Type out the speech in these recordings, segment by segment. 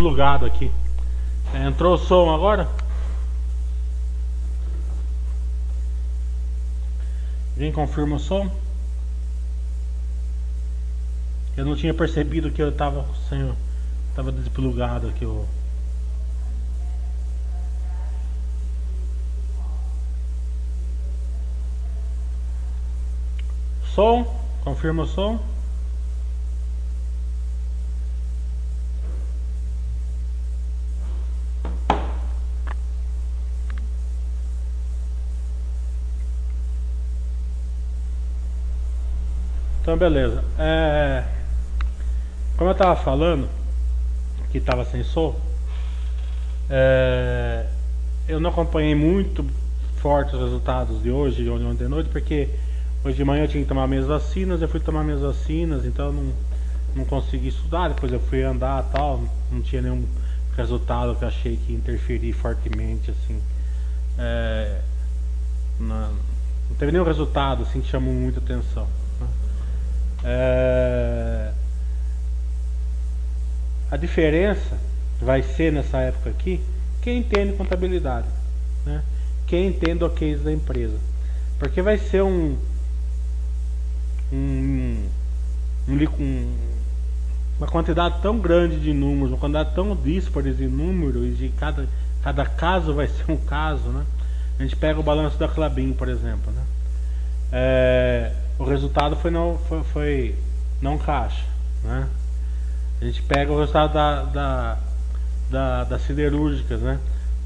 plugado aqui. Entrou o som agora? Quem confirma o som? Eu não tinha percebido que eu estava sem, tava desplugado aqui o som, confirma o som. Beleza. É, como eu estava falando que estava sem som, é, eu não acompanhei muito forte os resultados de hoje, de ontem à noite, porque hoje de manhã eu tinha que tomar minhas vacinas, eu fui tomar minhas vacinas, então não, não consegui estudar, depois eu fui andar tal, não tinha nenhum resultado que eu achei que interferir fortemente assim. É, não, não teve nenhum resultado assim que chamou muita atenção. É... A diferença vai ser nessa época aqui quem entende contabilidade, né? quem entende o case da empresa. Porque vai ser um, um, um, um, uma quantidade tão grande de números, uma quantidade tão díspare de números, e cada, cada caso vai ser um caso. Né? A gente pega o balanço da Clabin, por exemplo. Né? É, o resultado foi não, foi, foi não caixa. Né? A gente pega o resultado da, da, da, das siderúrgicas, né?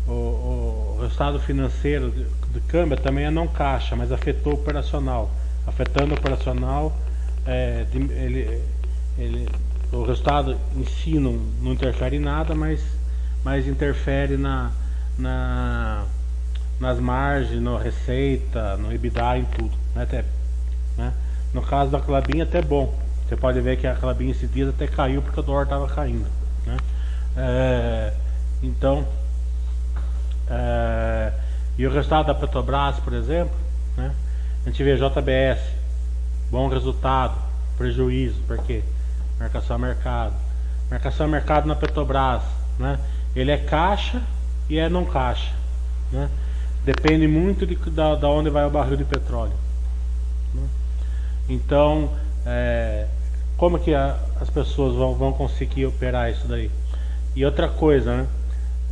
O, o, resultado financeiro do câmbio também é não caixa, mas afetou o operacional. Afetando o operacional, é, ele, ele, o resultado em si não, não interfere em nada, mas, mas interfere na, na, nas margens, na receita, no EBITDA, em tudo. Né? Até né? No caso da Clabin até bom. Você pode ver que a Clabin esses dias até caiu porque o dólar estava caindo. Né? É, então, é, e o resultado da Petrobras, por exemplo, né? a gente vê JBS, bom resultado, prejuízo, porque marcação a mercado. Marcação a mercado na Petrobras, né? ele é caixa e é não caixa. Né? Depende muito de, da, da onde vai o barril de petróleo. Então, é, como que a, as pessoas vão, vão conseguir operar isso daí? E outra coisa, né?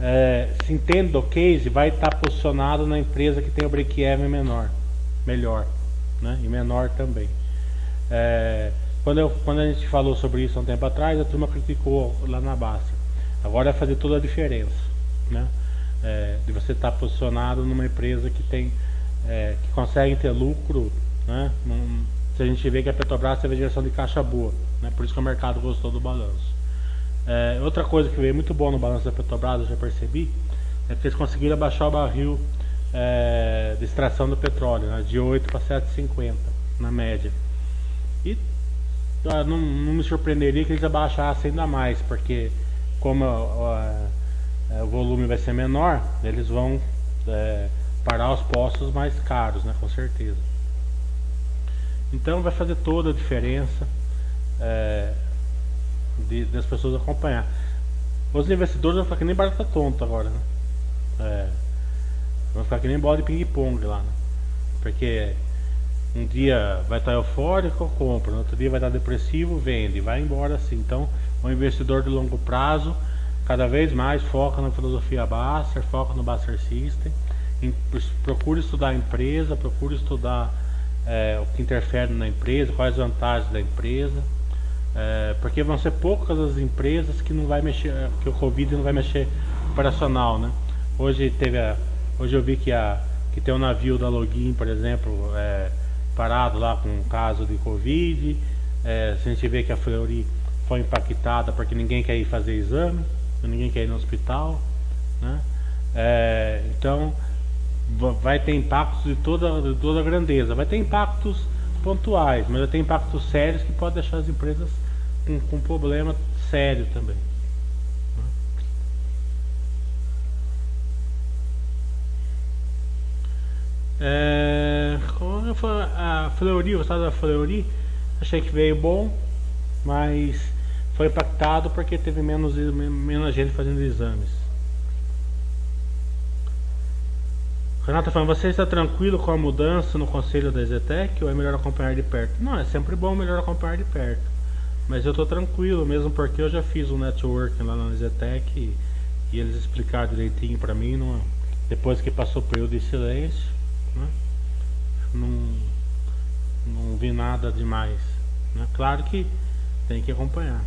É, se entende o case, vai estar tá posicionado na empresa que tem o break-even menor, melhor, né? E menor também. É, quando, eu, quando a gente falou sobre isso há um tempo atrás, a turma criticou lá na base. Agora vai fazer toda a diferença, né? É, de você estar tá posicionado numa empresa que tem, é, que consegue ter lucro, né? Num, se a gente vê que a Petrobras teve geração de caixa boa, né? por isso que o mercado gostou do balanço. É, outra coisa que veio muito bom no balanço da Petrobras, eu já percebi, é que eles conseguiram abaixar o barril é, de extração do petróleo, né? de 8 para 7,50 na média. E ah, não, não, me surpreenderia que eles abaixassem ainda mais, porque como é, o volume vai ser menor, eles vão é, parar os postos mais caros, né? com certeza. Então vai fazer toda a diferença é, de, das pessoas acompanhar. Os investidores vão ficar que nem barata tonta agora, né? É, vão ficar que nem bola de ping-pong lá, né? Porque um dia vai estar eufórico, compra, no outro dia vai estar depressivo, vende, vai embora assim. Então, o investidor de longo prazo cada vez mais foca na filosofia Baster, foca no Baster System, em, procura estudar a empresa, procura estudar é, o que interfere na empresa, quais as vantagens da empresa, é, porque vão ser poucas as empresas que não vai mexer, que o Covid não vai mexer operacional, né? Hoje teve a, hoje eu vi que a que tem um navio da Login, por exemplo, é, parado lá com um caso de Covid. É, a gente vê que a Fleury foi impactada porque ninguém quer ir fazer exame, ninguém quer ir no hospital, né? É, então vai ter impactos de toda, de toda a grandeza. Vai ter impactos pontuais, mas vai ter impactos sérios que podem deixar as empresas com, com problema sério também. É, a Fleury, o estado da Fleury, achei que veio bom, mas foi impactado porque teve menos, menos gente fazendo exames. Renata falando, você está tranquilo com a mudança no conselho da Zetec ou é melhor acompanhar de perto? Não, é sempre bom melhor acompanhar de perto. Mas eu estou tranquilo mesmo porque eu já fiz um networking lá na Zetec e, e eles explicaram direitinho para mim, depois que passou o período de silêncio, né? não, não vi nada demais. Né? Claro que tem que acompanhar.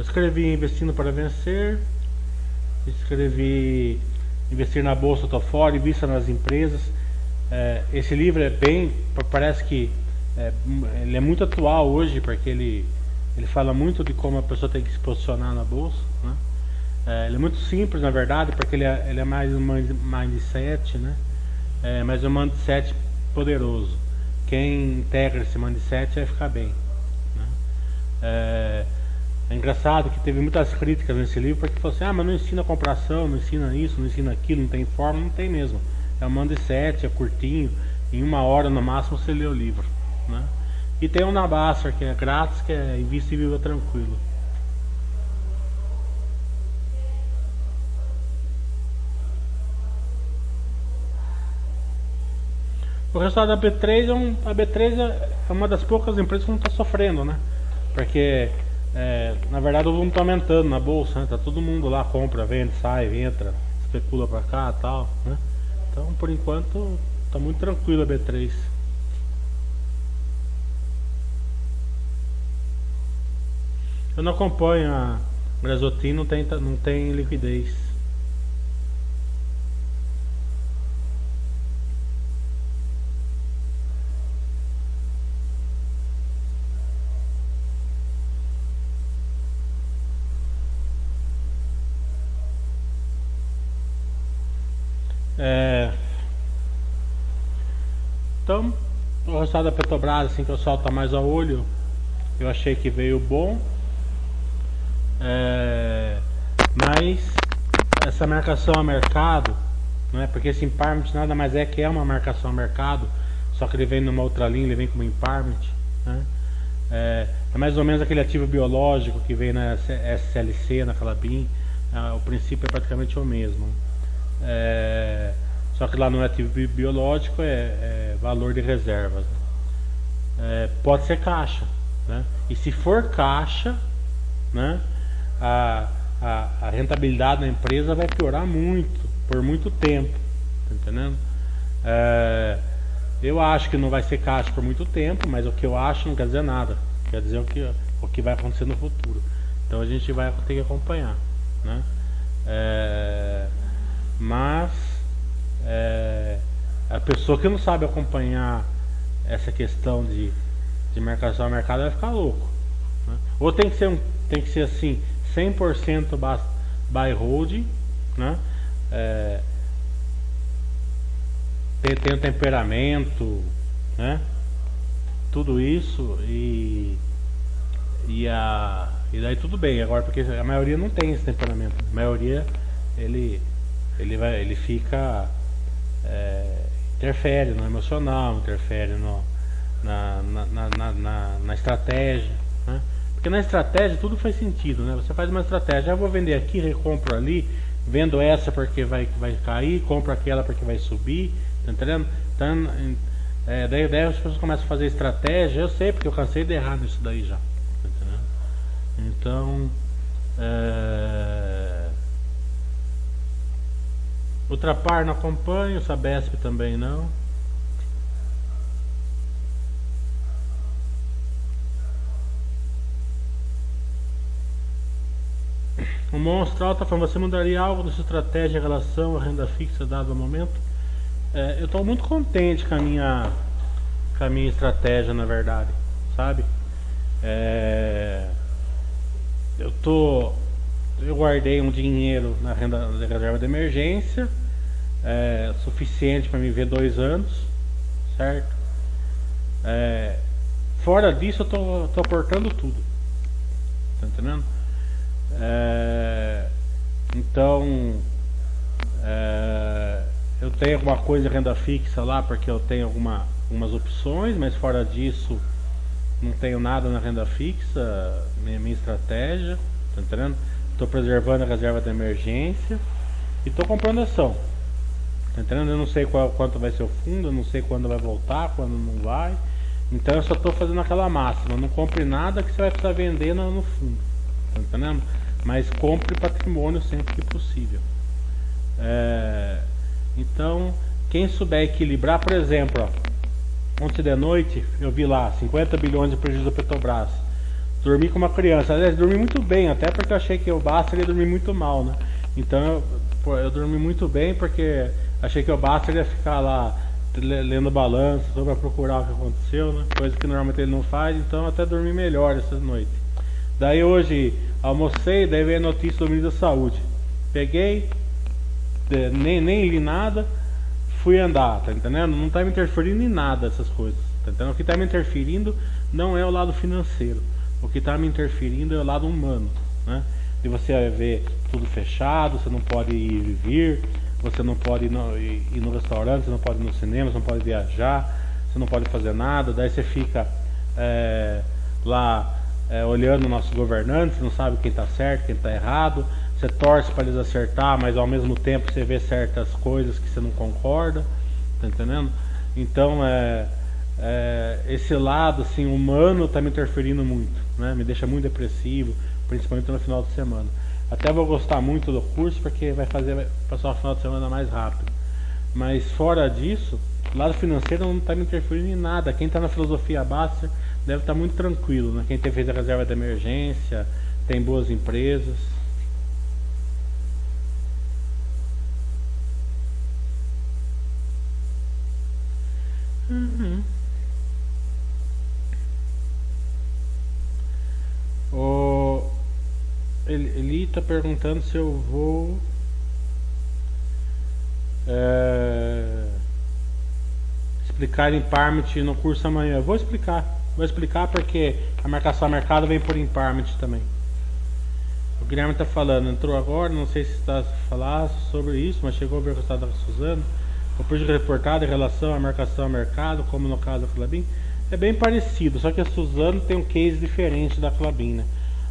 Eu escrevi Investindo para Vencer, escrevi Investir na Bolsa, estou fora, Vista nas Empresas. É, esse livro é bem, parece que é, ele é muito atual hoje, porque ele, ele fala muito de como a pessoa tem que se posicionar na Bolsa. Né? É, ele é muito simples, na verdade, porque ele é, ele é mais um mindset, né? É, mas um mindset poderoso. Quem integra esse mindset vai ficar bem. Né? É, é engraçado que teve muitas críticas nesse livro porque falou assim, ah, mas não ensina compração, não ensina isso, não ensina aquilo, não tem forma, não tem mesmo. É um mando sete, é curtinho, em uma hora no máximo você lê o livro. Né? E tem um Nabasser que é grátis, que é Invista e Viva Tranquilo. O resultado da B3 é um, a B3 é uma das poucas empresas que não está sofrendo, né? Porque é, na verdade o volume está aumentando na bolsa, né? Tá todo mundo lá, compra, vende, sai, entra, especula para cá tal, né? Então por enquanto está muito tranquilo a B3. Eu não acompanho a Brasotin, não tem, não tem liquidez. Então, o resultado da Petrobras, assim que eu solto mais a olho, eu achei que veio bom. É... Mas essa marcação a mercado, não é? Porque esse empowerment nada mais é que é uma marcação a mercado, só que ele vem numa outra linha, ele vem como empowerment, né? É, é, mais ou menos aquele ativo biológico que vem na SLC, naquela BIM. É, o princípio é praticamente o mesmo. É, só que lá no ativo biológico é, é valor de reservas. Né? É, pode ser caixa. Né? E se for caixa, né, a, a, a, rentabilidade da empresa vai piorar muito, por muito tempo. Tá entendendo? É, eu acho que não vai ser caixa por muito tempo, mas o que eu acho não quer dizer nada. Quer dizer o que, o que vai acontecer no futuro. Então a gente vai ter que acompanhar. Né? É, mas é, a pessoa que não sabe acompanhar essa questão de, de marcação a mercado vai ficar louco. Né? Ou tem que ser um, tem que ser assim 100% buy hold, né? É, tem, tem um temperamento, né? Tudo isso e e a e daí tudo bem agora porque a maioria não tem esse temperamento. A maioria ele ele, vai, ele fica. É, interfere no emocional, interfere no, na, na, na, na, estratégia. Né? Porque na estratégia tudo faz sentido, né? Você faz uma estratégia, ah, vou vender aqui, recompro ali, vendo essa porque vai, vai cair, compro aquela porque vai subir, tá entendendo? Então, é, daí, daí as pessoas começam a fazer estratégia, eu sei porque eu cansei de errar nisso daí já. Tá entendendo? Então, é, Ultrapar não acompanho, Sabesp também não. O monstro está falando, você mudaria algo da sua estratégia em relação à renda fixa dado o momento? É, eu estou muito contente com a minha com a minha estratégia na verdade, sabe? É, eu tô eu guardei um dinheiro na renda da reserva de emergência é, suficiente para me ver dois anos, certo? É, fora disso, eu tô, tô aportando tudo, tá entendendo? É, então, é, eu tenho alguma coisa de renda fixa lá porque eu tenho alguma, algumas opções, mas fora disso não tenho nada na renda fixa, minha, minha estratégia, tá entendendo? Estou preservando a reserva de emergência e estou comprando ação. Tá entendendo? Eu não sei qual, quanto vai ser o fundo, eu não sei quando vai voltar, quando não vai. Então eu só estou fazendo aquela máxima, não compre nada que você vai precisar vender no, no fundo. Tá entendendo? Mas compre patrimônio sempre que possível. É, então, quem souber equilibrar, por exemplo, ó, ontem de noite eu vi lá 50 bilhões de prejuízo da Petrobras. Dormi com uma criança, aliás, dormi muito bem, até porque eu achei que o Basta ia dormir muito mal, né? Então eu, eu dormi muito bem porque achei que o Basta ia ficar lá lendo balanço, só para procurar o que aconteceu, né? Coisa que normalmente ele não faz, então até dormi melhor essa noite. Daí hoje almocei, daí veio a notícia do ministro da Saúde. Peguei, nem, nem li nada, fui andar, tá entendendo? Não tá me interferindo em nada essas coisas, tá entendendo? O que tá me interferindo não é o lado financeiro, o que tá me interferindo é o lado humano, né? E você ver tudo fechado, você não pode ir e vir, você não pode ir no, ir no restaurante, você não pode ir no cinema, você não pode viajar, você não pode fazer nada, daí você fica é, lá é, olhando nossos governantes, não sabe quem está certo, quem está errado, você torce para eles acertar, mas ao mesmo tempo você vê certas coisas que você não concorda, tá entendendo? Então é, é esse lado assim humano está me interferindo muito, né? Me deixa muito depressivo, principalmente no final de semana. Até vou gostar muito do curso porque vai fazer passar o final de semana mais rápido. Mas fora disso, lado financeiro não está me interferindo em nada. Quem está na filosofia Baster deve estar tá muito tranquilo, né? Quem tem feito a reserva de emergência, tem boas empresas. Uhum. Ele está perguntando se eu vou é, explicar em Parmit no curso amanhã. Eu vou explicar. Vou explicar porque a marcação a mercado vem por Imparmit também. O Guilherme está falando, entrou agora, não sei se está falar sobre isso, mas chegou a ver o resultado da Suzano. O preço reportado em relação à marcação a mercado, como no caso da Clabin, é bem parecido, só que a Suzano tem um case diferente da Clabin, né?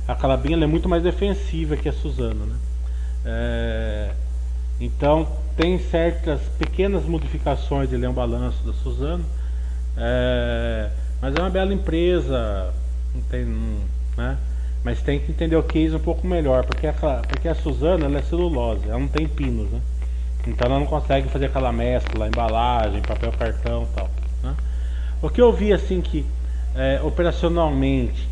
A Clabin é muito mais defensiva que a Suzano, né? É... Então tem certas pequenas modificações de leão balanço da Suzano, é... mas é uma bela empresa, não tem, né? Mas tem que entender o case um pouco melhor, porque a, porque a Suzano ela é celulose, ela não tem pinos, né? Então ela não consegue fazer aquela mescla, embalagem, papel cartão tal. Né? O que eu vi assim que é, operacionalmente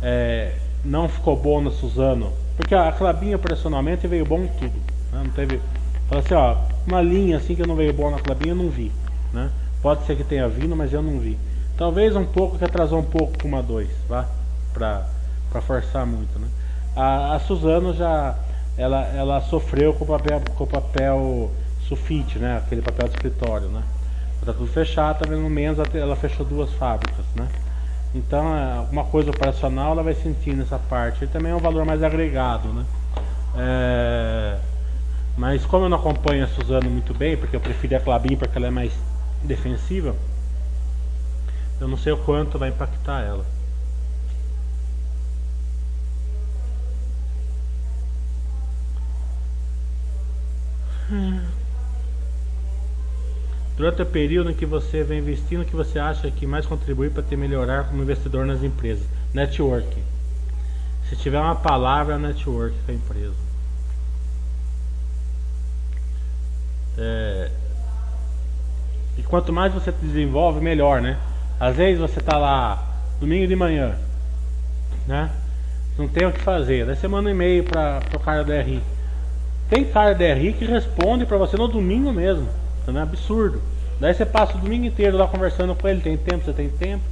é, não ficou bom na Suzano, porque a Clabinha operacionalmente veio bom em tudo. Né? Não teve. Fala assim, ó, uma linha assim que não veio bom na Clabinha eu não vi. Né? Pode ser que tenha vindo, mas eu não vi. Talvez um pouco que atrasou um pouco com uma 2, vá? Pra, pra forçar muito. Né? A, a Suzano já ela, ela sofreu com o papel, com papel sulfite, né? Aquele papel de escritório, né? Está tudo fechado, tá vendo menos ela fechou duas fábricas, né? Então, é, alguma coisa operacional ela vai sentir nessa parte. E também é um valor mais agregado, né? É, mas como eu não acompanho a Suzano muito bem, porque eu preferi a Clabin porque ela é mais defensiva, eu não sei o quanto vai impactar ela. Durante o período em que você vem investindo, o que você acha que mais contribui para te melhorar como investidor nas empresas? Network. Se tiver uma palavra, é network com a empresa. É... E quanto mais você desenvolve, melhor, né? Às vezes você está lá domingo de manhã, né? Não tem o que fazer. Daí você manda um e-mail para o cara do RI. Tem cara DRI que responde para você no domingo mesmo. É absurdo. Daí você passa o domingo inteiro lá conversando com ele. Tem tempo? Você tem tempo?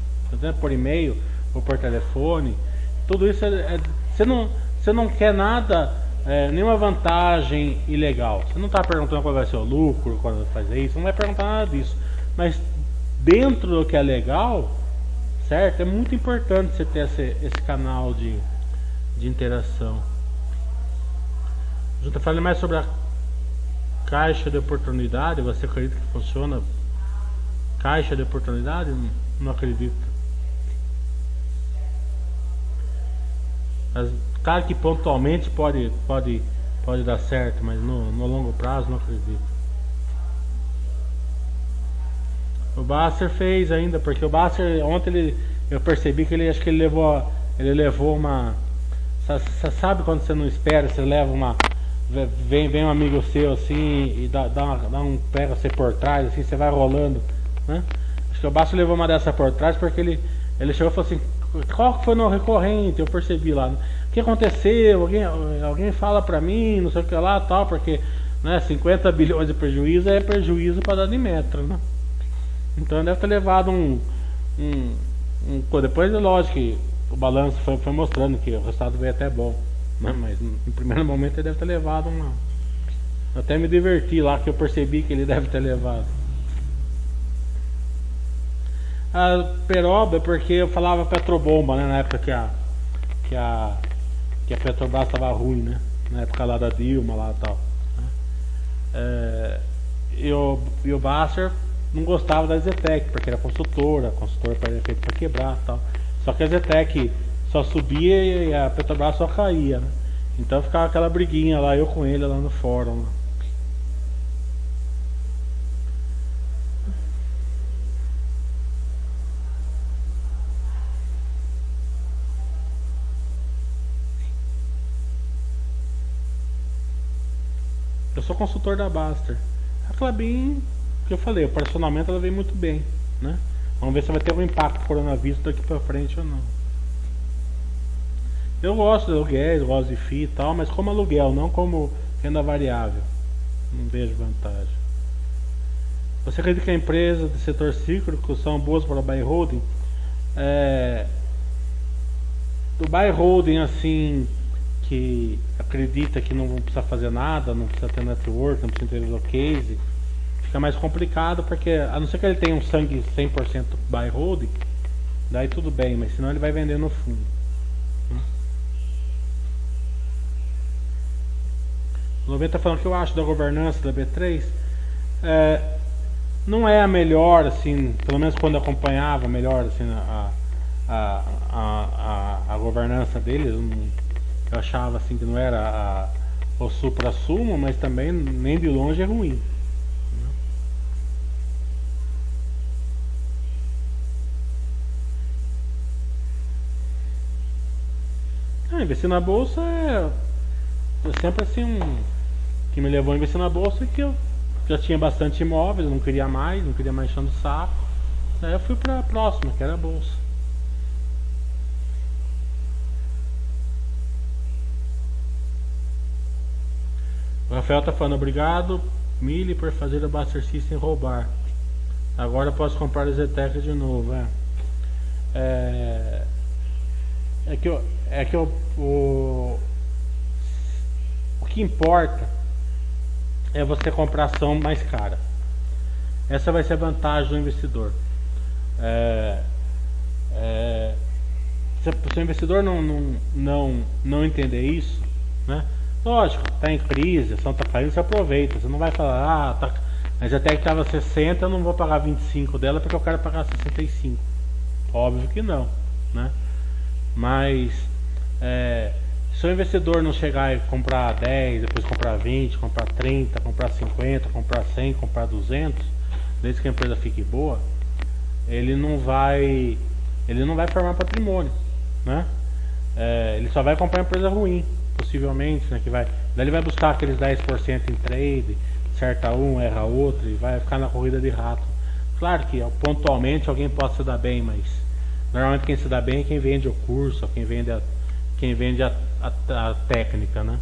Tá por e-mail ou por telefone. Tudo isso é, é, você, não, você não quer nada, é, nenhuma vantagem ilegal. Você não está perguntando qual vai ser o lucro quando fazer isso. Não vai perguntar nada disso. Mas dentro do que é legal, certo? É muito importante você ter esse, esse canal de, de interação. Junta, fale mais sobre a caixa de oportunidade, você acredita que funciona? Caixa de oportunidade? Não, acredito. Mas, claro que pontualmente pode, pode, pode dar certo, mas no, no longo prazo não acredito. O Basser fez ainda, porque o Basser ontem ele, eu percebi que ele acho que ele levou ele levou uma sabe quando você não espera, você leva uma vem vem um amigo seu assim e dá, dá, uma, dá um pega você por trás assim, você vai rolando, né? Acho que o Basser levou uma dessa por trás porque ele ele chegou e falou assim: "Qual foi no recorrente?" Eu percebi lá. O que aconteceu? Alguém alguém fala pra mim, não sei o que lá, tal, porque né, 50 bilhões de prejuízo é prejuízo para dar de metro, né? Então deve ter levado um, um, um depois lógico que o balanço foi, foi, mostrando que o resultado veio até bom, né? mas no primeiro momento ele deve ter levado uma. Até me diverti lá que eu percebi que ele deve ter levado. A peroba é porque eu falava Petrobomba, né? Na época que a que a que a Petrobras estava ruim, né? Na época lá da Dilma lá e tal. Né? É, e o, e o Basser não gostava da Zetec, porque era consultora, consultora era feita para quebrar tal. Só que a Zetec só subia e a Petrobras só caía, né? Então ficava aquela briguinha lá, eu com ele lá no fórum. Né? Eu sou consultor da Baster. A Clabin que eu falei, o personamento ela vem muito bem, né? Vamos ver se vai ter algum impacto coronavírus daqui para frente ou não. Eu gosto de aluguéis, gosto de FII e tal, mas como aluguel, não como renda variável. Não vejo vantagem. Você acredita que a empresa do setor cíclico são boas para buy holding? É, do buy holding assim que acredita que não precisa fazer nada, não precisa ter network, não precisa ter case fica mais complicado porque a não ser que ele tenha um sangue 100% buy hold, daí tudo bem, mas senão ele vai vender no fundo. O 90 falando que eu acho da governança da B3 é, não é a melhor, assim, pelo menos quando acompanhava melhor assim, a, a, a, a, a governança deles, eu achava assim que não era a, o supra-sumo, mas também nem de longe é ruim. Ah, investir na bolsa é, é sempre assim um que me levou a investir na bolsa que eu já tinha bastante imóveis, não queria mais, não queria mais enchendo o saco. Daí eu fui para a próxima, que era a bolsa. O Rafael tá falando obrigado, Mili, por fazer o Buster System roubar. Agora posso comprar o Zetec de novo, é. É, é que eu, é que o, o, o que importa é você comprar ação mais cara. Essa vai ser a vantagem do investidor. É, é, se, se, o investidor não, não, não, não entender isso, né? Lógico, está em crise, a ação está caindo, você aproveita. Você não vai falar, ah, tá, mas até que estava 60, eu não vou pagar 25 dela porque eu quero pagar 65. Óbvio que não, né? Mas é, se o investidor não chegar e comprar 10, depois comprar 20, comprar 30, comprar 50, comprar 100, comprar 200, desde que a empresa fique boa, ele não vai ele não vai formar patrimônio, né? É, ele só vai comprar uma empresa ruim, possivelmente, né? Que vai, daí ele vai buscar aqueles 10% em trade, certa um, erra outro e vai ficar na corrida de rato. Claro que pontualmente alguém pode se dar bem, mas normalmente quem se dá bem é quem vende o curso, quem vende a quem vende a, a, a técnica, né?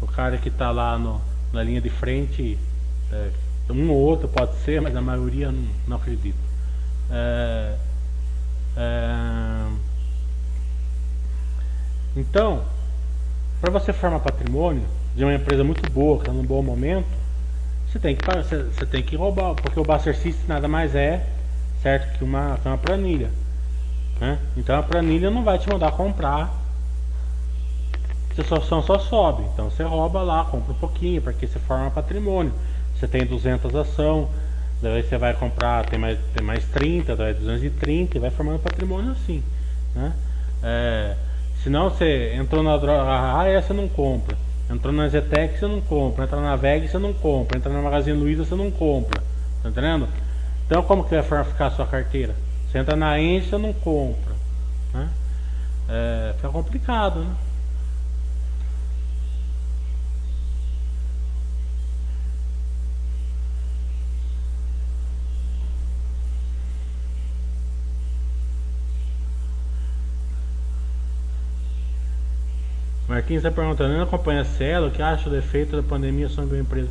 O cara que está lá no, na linha de frente, é, um ou outro pode ser, mas a maioria não, não acredito. É, é, então, para você formar patrimônio de uma empresa muito boa, que está num bom momento, você tem que você, você tem que roubar, porque o Buster System nada mais é certo que uma, uma planilha. Né? Então a planilha não vai te mandar comprar sua ação só sobe. Então você rouba lá, compra um pouquinho, porque você forma patrimônio. você tem 200 ação, daí você vai comprar, tem mais, tem mais 30, daí 230 e vai formando patrimônio assim. Né? É, senão você entrou na droga, ah, essa não compra. Entrou na Zetec, você não compra. Entra na VEG, você não compra. Entra na Magazine Luiza, você não compra. Tá entendendo? Então, como que vai ficar a sua carteira? Você entra na Engie, você não compra. Né? É, fica complicado, né? Marquinhos está perguntando, não acompanho a Cielo, o que acha do efeito da pandemia sobre a empresa?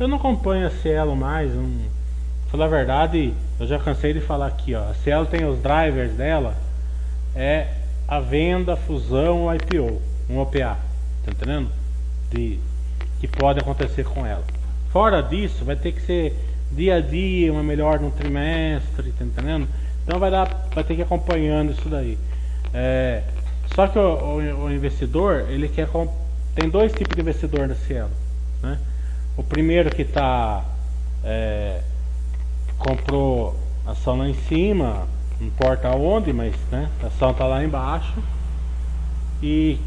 Eu não acompanho a Cielo mais, não... falar a verdade, eu já cansei de falar aqui, ó. A Cielo tem os drivers dela, é a venda, a fusão, o IPO, um OPA, tá entendendo? De, que pode acontecer com ela. Fora disso, vai ter que ser dia a dia, uma melhor no trimestre, tá entendendo? Então vai, dar, vai ter que ir acompanhando isso daí. É, só que o, o, o investidor, ele quer. Tem dois tipos de investidor na Cielo. Né? O primeiro que está. É, comprou ação lá em cima, não importa onde, mas né, a ação está lá embaixo. E,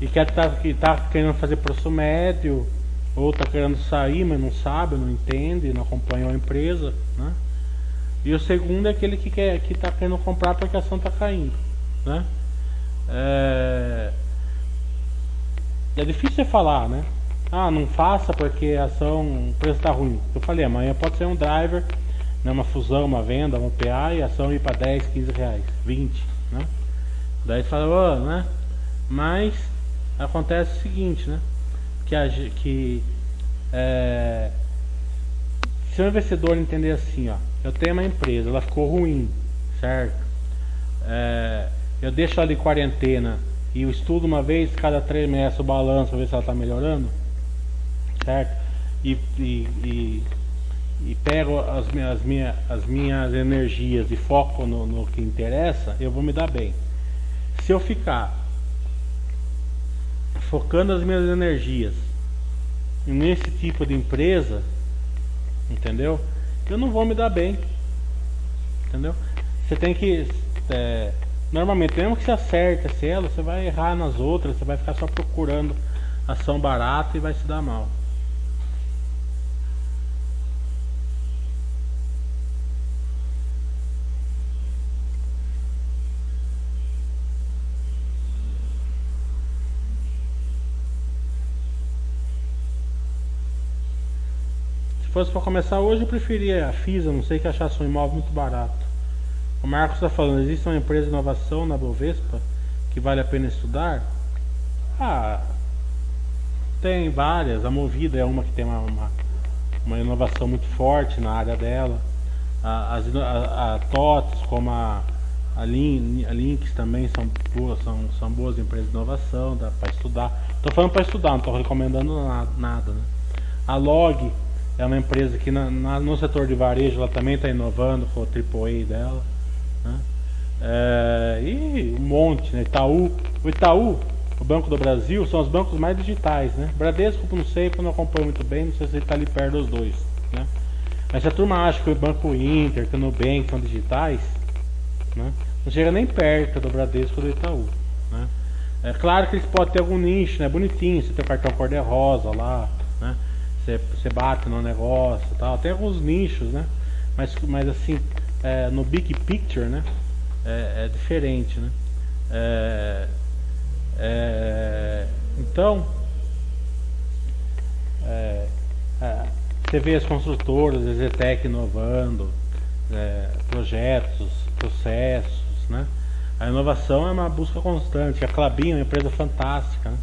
e quer tá, que está querendo fazer preço médio, ou está querendo sair, mas não sabe, não entende, não acompanhou a empresa. Né? E o segundo é aquele que está que tá querendo comprar porque a ação está caindo. Né? É, é difícil você falar, né? Ah, não faça porque a ação, o preço está ruim. Eu falei, amanhã pode ser um driver, né, uma fusão, uma venda, um PA e a ação ir para 10, 15 reais, 20, né? Daí você fala, oh, né? Mas acontece o seguinte, né? Que, a, que é, se o investidor entender assim, ó, eu tenho uma empresa, ela ficou ruim, certo? É, eu deixo ela em quarentena e eu estudo uma vez cada três meses o balanço para ver se ela está melhorando, certo? E, e, e, e, pego as minhas, as, minhas, as minhas energias e foco no, no que interessa, eu vou me dar bem. Se eu ficar focando as minhas energias nesse tipo de empresa, entendeu? Eu não vou me dar bem, entendeu? Você tem que é, Normalmente, mesmo que você acerte a cielo, você vai errar nas outras, você vai ficar só procurando ação barata e vai se dar mal. Se fosse para começar hoje, eu preferia a FISA, não sei que achasse um imóvel muito barato. O Marcos está falando, existe uma empresa de inovação na Bovespa que vale a pena estudar? Ah, tem várias. A Movida é uma que tem uma, uma, uma inovação muito forte na área dela. A, as, a, a TOTS, como a, a, Lin, a Links também são boas, são, são boas empresas de inovação, dá para estudar. Estou falando para estudar, não estou recomendando nada. nada né? A Log é uma empresa que na, na, no setor de varejo ela também está inovando com o AAA dela. Né? É, e um monte, né? Itaú. O Itaú, o Banco do Brasil, são os bancos mais digitais, né? Bradesco, não sei, porque não acompanho muito bem, não sei se ele está ali perto dos dois, né? Mas se a turma acha que o Banco Inter, que o Nubank são digitais, né? Não chega nem perto do Bradesco ou do Itaú, né? É claro que eles podem ter algum nicho, né? Bonitinho, você tem o cartão cor-de-rosa lá, né? Você, você bate no negócio e tal. Tem alguns nichos, né? Mas, mas assim, é, no big picture, né? É, é diferente, né? É, é então, é, é, você vê as construtoras, a Zetec inovando, projetos, processos, né? A inovação é uma busca constante. A Clabin é uma empresa fantástica. Né?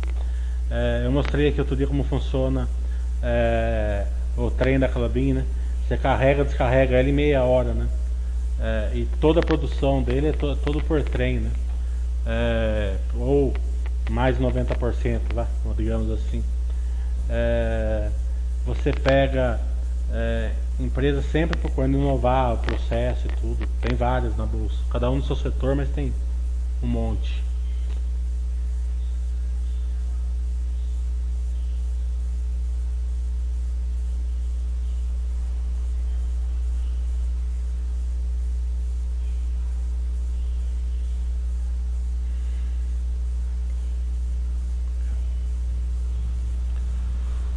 eu mostrei aqui outro dia como funciona o trem da Clabin, né? Você carrega, descarrega ele meia hora, né? É, e toda a produção dele é to, todo por trem, né? É, ou mais 90%, vai, digamos assim. É, você pega é, empresas sempre procurando inovar o processo e tudo. Tem várias na bolsa, cada um no seu setor, mas tem um monte.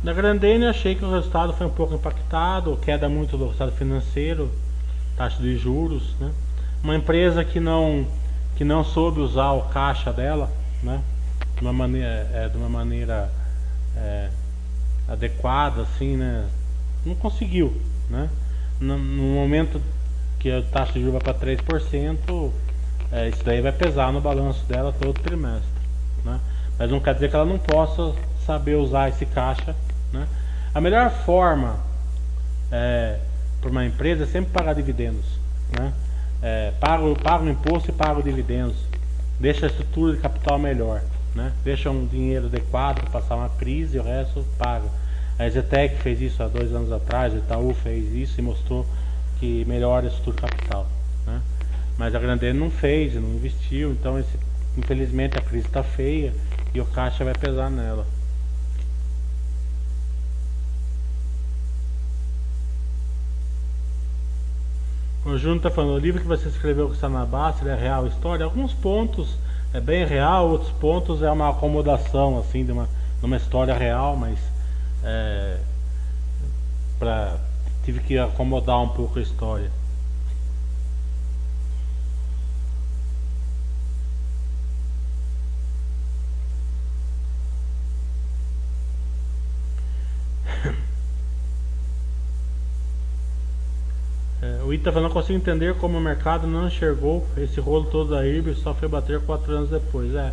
Na Grandene achei que o resultado foi um pouco impactado, queda muito do resultado financeiro, taxa de juros, né? Uma empresa que não que não soube usar o caixa dela, né? De uma maneira, é, de uma maneira é, adequada, assim, né? Não conseguiu, né? No, no momento que a taxa de juros vai para 3%, é, isso daí vai pesar no balanço dela todo trimestre, né? Mas não quer dizer que ela não possa saber usar esse caixa, né? A melhor forma é, para uma empresa é sempre pagar dividendos, né? É, paga, o imposto e paga dividendos, deixa a estrutura de capital melhor, né? Deixa um dinheiro adequado para passar uma crise e o resto paga. A Zetec fez isso há dois anos atrás, o Itaú fez isso e mostrou que melhora a estrutura capital. Né? Mas a Grandene não fez, não investiu, então esse, infelizmente a crise está feia e o caixa vai pesar nela. O Júnior está falando, o livro que você escreveu que está na base é real história? Alguns pontos é bem real, outros pontos é uma acomodação assim de uma, de uma história real, mas é, pra, tive que acomodar um pouco a história. É, o Ita não consigo entender como o mercado não enxergou esse rolo todo da IRB só foi bater quatro anos depois. É.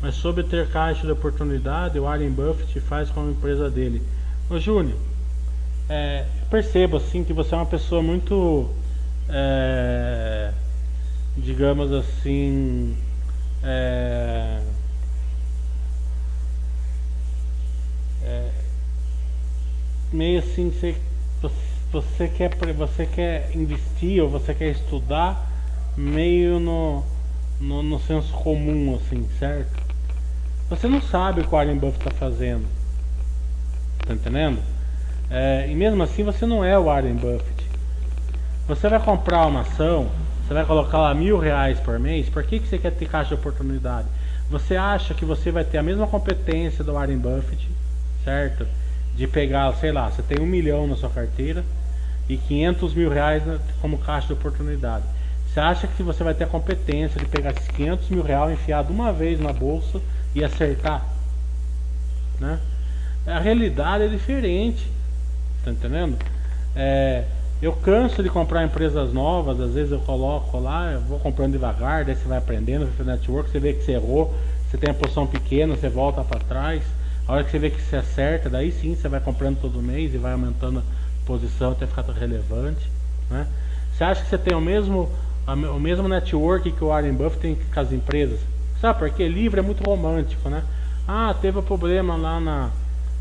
Mas sobre ter caixa de oportunidade, o Warren Buffett faz com a empresa dele. Ô Júnior, é, percebo assim que você é uma pessoa muito, é, digamos assim, é, é meio assim, você, você, quer, você quer investir ou você quer estudar meio no, no, no senso comum, assim, certo? Você não sabe o que o Warren Buffett está fazendo. Tá entendendo? É, e mesmo assim você não é o Warren Buffett. Você vai comprar uma ação, você vai colocar lá mil reais por mês, por que, que você quer ter caixa de oportunidade? Você acha que você vai ter a mesma competência do Warren Buffett, certo? De pegar, sei lá, você tem um milhão na sua carteira e 500 mil reais como caixa de oportunidade. Você acha que você vai ter a competência de pegar esses 500 mil reais, enfiar de uma vez na bolsa e acertar. Né? A realidade é diferente. Tá entendendo? É, eu canso de comprar empresas novas, às vezes eu coloco lá, eu vou comprando devagar, daí você vai aprendendo, você network, você vê que você errou, você tem a posição pequena, você volta para trás. A hora que você vê que você acerta, daí sim você vai comprando todo mês e vai aumentando a posição até ficar relevante. Né? Você acha que você tem o mesmo, o mesmo network que o Warren Buffett tem com as empresas? Sabe porque livro é muito romântico, né? Ah, teve um problema lá na,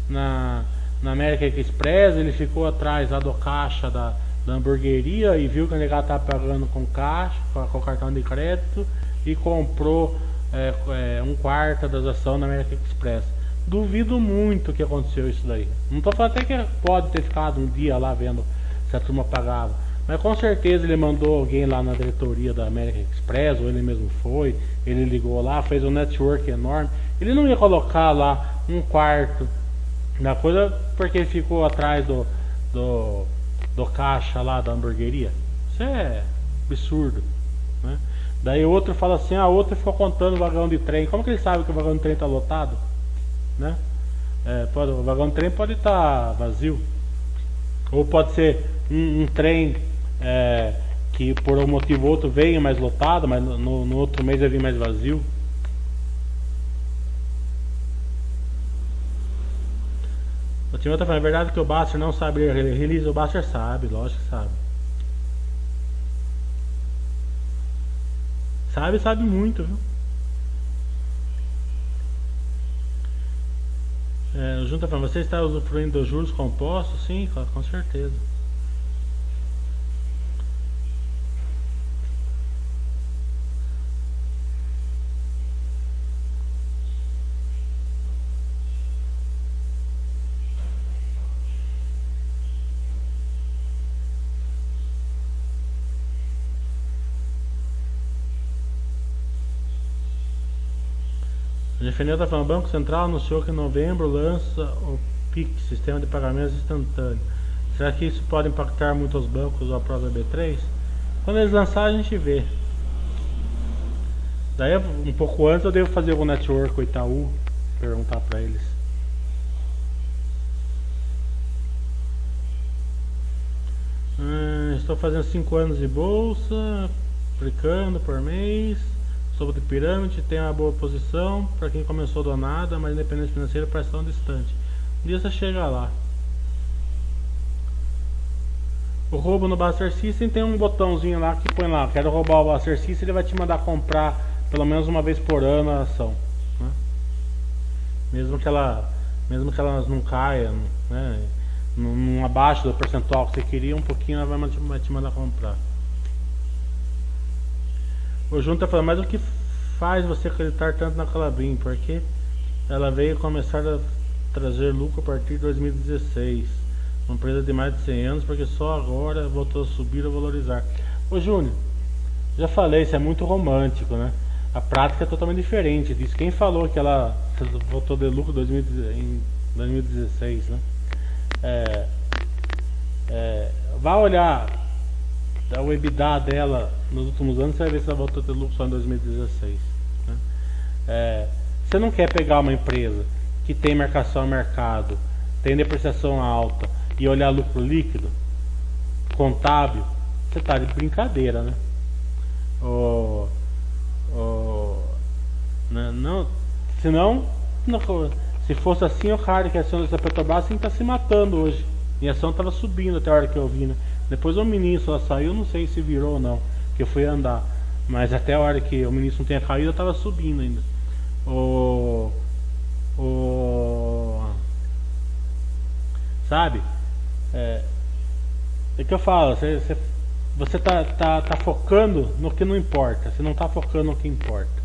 na, na American Express, ele ficou atrás lá do caixa da, da hamburgueria e viu que o negado estava pagando com caixa, com, cartão de crédito e comprou é, é, um quarto das ações na American Express. Duvido muito que aconteceu isso daí. Não estou falando até que pode ter ficado um dia lá vendo se a turma pagava. Mas com certeza ele mandou alguém lá na diretoria da American Express, ou ele mesmo foi, ele ligou lá, fez um network enorme. Ele não ia colocar lá um quarto na coisa porque ficou atrás do, do, do caixa lá da hamburgueria. Isso é absurdo. Né? Daí outro fala assim, a ah, outro ficou contando o vagão de trem. Como que ele sabe que o vagão de trem está lotado? Né? É, pode, o vagão trem pode estar tá vazio. Ou pode ser um, um trem é, que por um motivo ou outro venha mais lotado, mas no, no outro mês vai vir mais vazio. O tá falando, é verdade que o Baster não sabe release? O Baster sabe, lógico que sabe. Sabe, sabe muito, viu? É, o Junta tá falando, você está usufruindo dos juros compostos? Sim, com certeza. Está falando, o Banco Central anunciou que em novembro lança o PIX, Sistema de Pagamentos Instantâneo. Será que isso pode impactar muito os bancos ou a própria B3? Quando eles lançarem a gente vê. Daí um pouco antes eu devo fazer o network com o Itaú, perguntar para eles. Hum, estou fazendo 5 anos de bolsa, aplicando por mês. Sobre pirâmide, tem uma boa posição para quem começou do nada, mas independência financeira parece tão distante. Um dia você chega lá. O roubo no Buster System tem um botãozinho lá que põe lá, quero roubar o Buster System, ele vai te mandar comprar pelo menos uma vez por ano a ação. Né? Mesmo que ela mesmo que ela não caia, né? Num, abaixo do percentual que você queria, um pouquinho ela vai te mandar comprar. O Junta tá falando, mas o que faz você acreditar tanto na Calabrim? Porque ela veio começar a trazer lucro a partir de 2016 uma empresa de mais de 100 anos, porque só agora voltou a subir ou valorizar. Ô Júnior, já falei, isso é muito romântico, né? A prática é totalmente diferente disso. Quem falou que ela voltou de lucro em 2016, né? É, é, vá olhar o EBITDA dela nos últimos anos, você vai ver se ela voltou a ter lucro só em 2016. Né? É, você não quer pegar uma empresa que tem marcação a mercado, tem depreciação alta, e olhar lucro líquido, contábil, você está de brincadeira, né? Oh, oh, não, não, senão, não, se fosse assim, o cara que a ação da Petrobras tem que estar tá se matando hoje. E a ação estava subindo até a hora que eu vi, né? Depois o ministro saiu, não sei se virou ou não, que eu fui andar. Mas até a hora que o ministro não tenha caído, eu estava subindo ainda. O, o, sabe? É, é que eu falo, você, você, você tá, tá, tá focando no que não importa, você não está focando no que importa.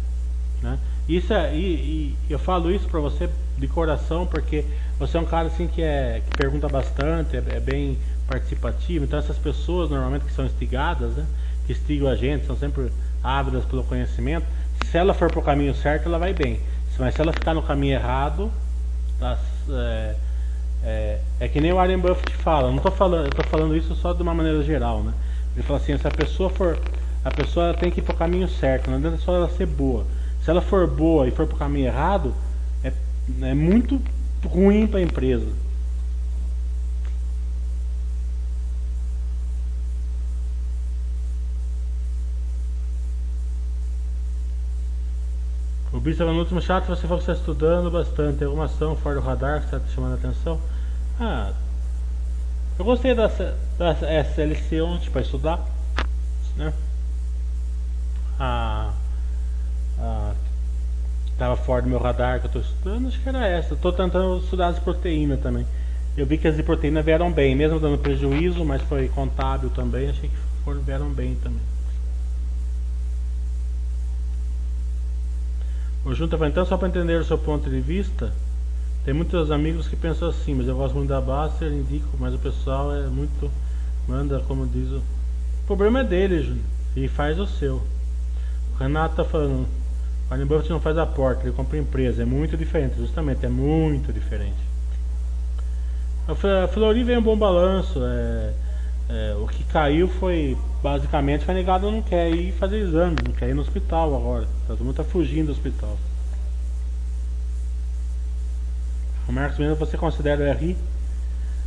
Né? Isso é, e, e eu falo isso para você de coração porque você é um cara assim que, é, que pergunta bastante, é, é, bem participativo. Então essas pessoas normalmente que são instigadas, né, que instigam a gente, são sempre ávidas pelo conhecimento. Se ela for para o caminho certo, ela vai bem. Mas se ela ficar no caminho errado, tá, é, é, é que nem o Warren Buffett fala, não tô falando, eu tô falando isso só de uma maneira geral, né? Ele fala assim, se a pessoa for, a pessoa tem que ir pro caminho certo, não adianta só ela ser boa. Se ela for boa e for pro caminho errado, é, é muito ruim para a empresa. Bicho no último chat, você falou que está estudando bastante. Tem alguma ação fora do radar que está te chamando a atenção? Ah, eu gostei da, da SLC ontem para estudar, né? A, a tava fora do meu radar que eu estou estudando, acho que era essa. Estou tentando estudar as proteínas também. Eu vi que as de proteína vieram bem, mesmo dando prejuízo, mas foi contábil também, achei que foram, vieram bem também. O Junta vai então só para entender o seu ponto de vista. Tem muitos amigos que pensam assim, mas eu gosto muito da Baster, indico, mas o pessoal é muito. Manda, como diz o. O problema é dele, Júnior. E faz o seu. O Renato tá falando. Warren Buffett não faz aporte, ele compra empresa. É muito diferente, justamente, é muito diferente. A Flori vem um bom balanço. É, é, o que caiu foi. Basicamente, foi negado não quer ir fazer exame, não quer ir no hospital agora. Todo mundo tá fugindo do hospital. O Marcos Mendes, você considera o RI